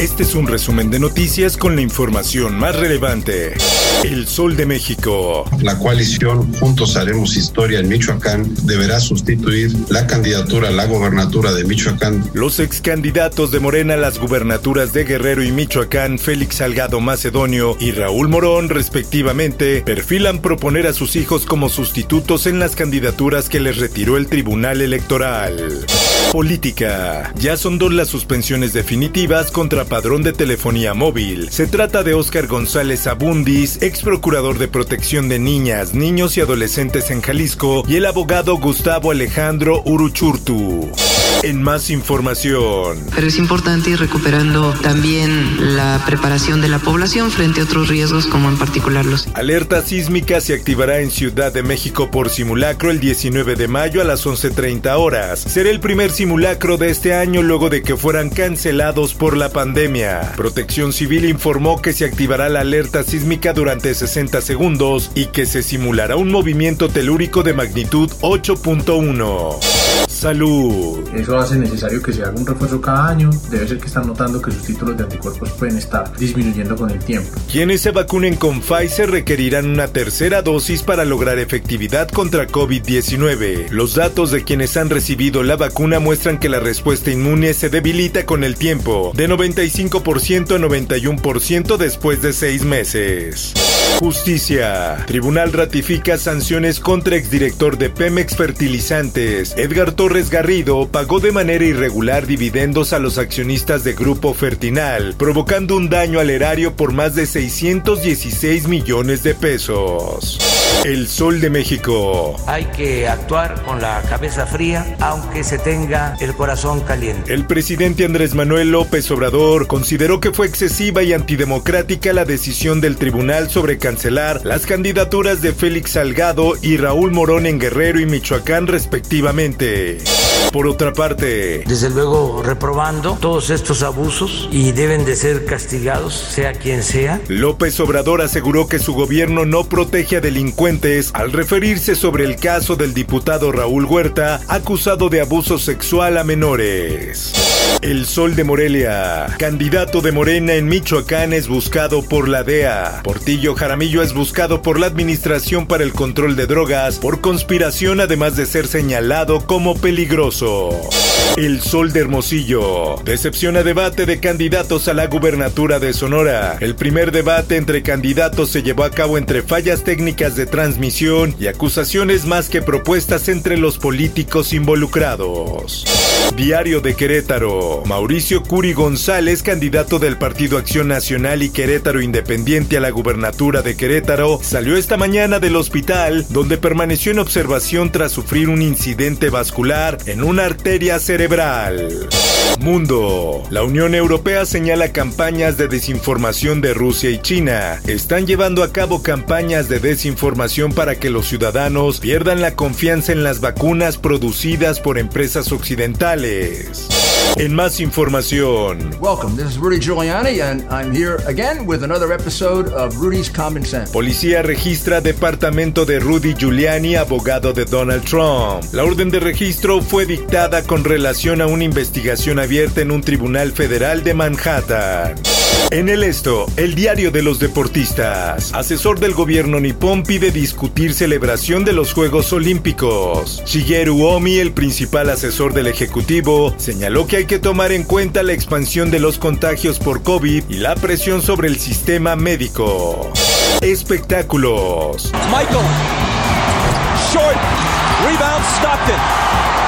Este es un resumen de noticias con la información más relevante. El Sol de México. La coalición Juntos Haremos Historia en Michoacán deberá sustituir la candidatura a la gobernatura de Michoacán. Los ex candidatos de Morena a las gubernaturas de Guerrero y Michoacán, Félix Salgado Macedonio y Raúl Morón, respectivamente, perfilan proponer a sus hijos como sustitutos en las candidaturas que les retiró el Tribunal Electoral. Política. Ya son dos las suspensiones definitivas contra padrón de telefonía móvil. Se trata de Óscar González Abundis, ex procurador de protección de niñas, niños y adolescentes en Jalisco, y el abogado Gustavo Alejandro Uruchurtu. En más información. Pero es importante ir recuperando también la preparación de la población frente a otros riesgos como en particular los... Alerta sísmica se activará en Ciudad de México por simulacro el 19 de mayo a las 11.30 horas. Será el primer simulacro de este año luego de que fueran cancelados por la pandemia. Protección Civil informó que se activará la alerta sísmica durante 60 segundos y que se simulará un movimiento telúrico de magnitud 8.1. Salud. Eso hace necesario que se haga un refuerzo cada año. Debe ser que están notando que sus títulos de anticuerpos pueden estar disminuyendo con el tiempo. Quienes se vacunen con Pfizer requerirán una tercera dosis para lograr efectividad contra COVID-19. Los datos de quienes han recibido la vacuna muestran que la respuesta inmune se debilita con el tiempo, de 95% a 91% después de seis meses. Justicia. Tribunal ratifica sanciones contra exdirector de Pemex Fertilizantes. Edgar Torres Garrido pagó de manera irregular dividendos a los accionistas de Grupo Fertinal, provocando un daño al erario por más de 616 millones de pesos. El Sol de México. Hay que actuar con la cabeza fría, aunque se tenga el corazón caliente. El presidente Andrés Manuel López Obrador consideró que fue excesiva y antidemocrática la decisión del tribunal sobre cancelar las candidaturas de Félix Salgado y Raúl Morón en Guerrero y Michoacán respectivamente. Por otra parte, desde luego reprobando todos estos abusos y deben de ser castigados, sea quien sea. López Obrador aseguró que su gobierno no protege a delincuentes al referirse sobre el caso del diputado Raúl Huerta, acusado de abuso sexual a menores. El Sol de Morelia, candidato de Morena en Michoacán, es buscado por la DEA. Portillo Jaramillo es buscado por la Administración para el Control de Drogas por conspiración, además de ser señalado como peligroso. El Sol de Hermosillo. Decepciona debate de candidatos a la gubernatura de Sonora. El primer debate entre candidatos se llevó a cabo entre fallas técnicas de transmisión y acusaciones más que propuestas entre los políticos involucrados. Diario de Querétaro. Mauricio Curi González, candidato del Partido Acción Nacional y Querétaro Independiente a la gubernatura de Querétaro, salió esta mañana del hospital donde permaneció en observación tras sufrir un incidente vascular en una arteria cerebral. Mundo. La Unión Europea señala campañas de desinformación de Rusia y China. Están llevando a cabo campañas de desinformación para que los ciudadanos pierdan la confianza en las vacunas producidas por empresas occidentales. En más información. Welcome, this is Rudy Giuliani and I'm here again with another episode of Rudy's Common Sense. Policía registra departamento de Rudy Giuliani, abogado de Donald Trump. La orden de registro fue dictada con relación a una investigación abierta en un tribunal federal de Manhattan. En el esto, el diario de los deportistas. Asesor del gobierno nipón pide discutir celebración de los Juegos Olímpicos. Shigeru Omi, el principal asesor del ejecutivo, señaló que hay que tomar en cuenta la expansión de los contagios por COVID y la presión sobre el sistema médico. Espectáculos. Michael. Short. Rebound Stockton.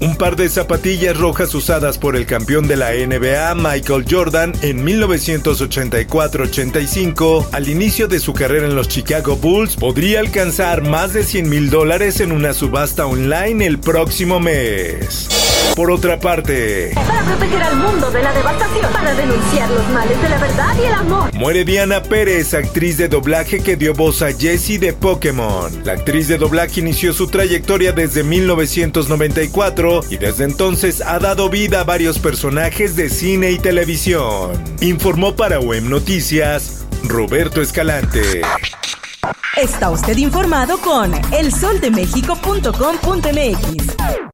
Un par de zapatillas rojas usadas por el campeón de la NBA, Michael Jordan, en 1984-85, al inicio de su carrera en los Chicago Bulls, podría alcanzar más de 100 mil dólares en una subasta online el próximo mes. Por otra parte, para proteger al mundo de la devastación, para denunciar los males de la verdad y el amor, muere Diana Pérez, actriz de doblaje que dio voz a Jessie de Pokémon. La actriz de doblaje inició su trayectoria desde 1994 y desde entonces ha dado vida a varios personajes de cine y televisión. Informó para WEM Noticias Roberto Escalante. Está usted informado con elsoldemexico.com.mx.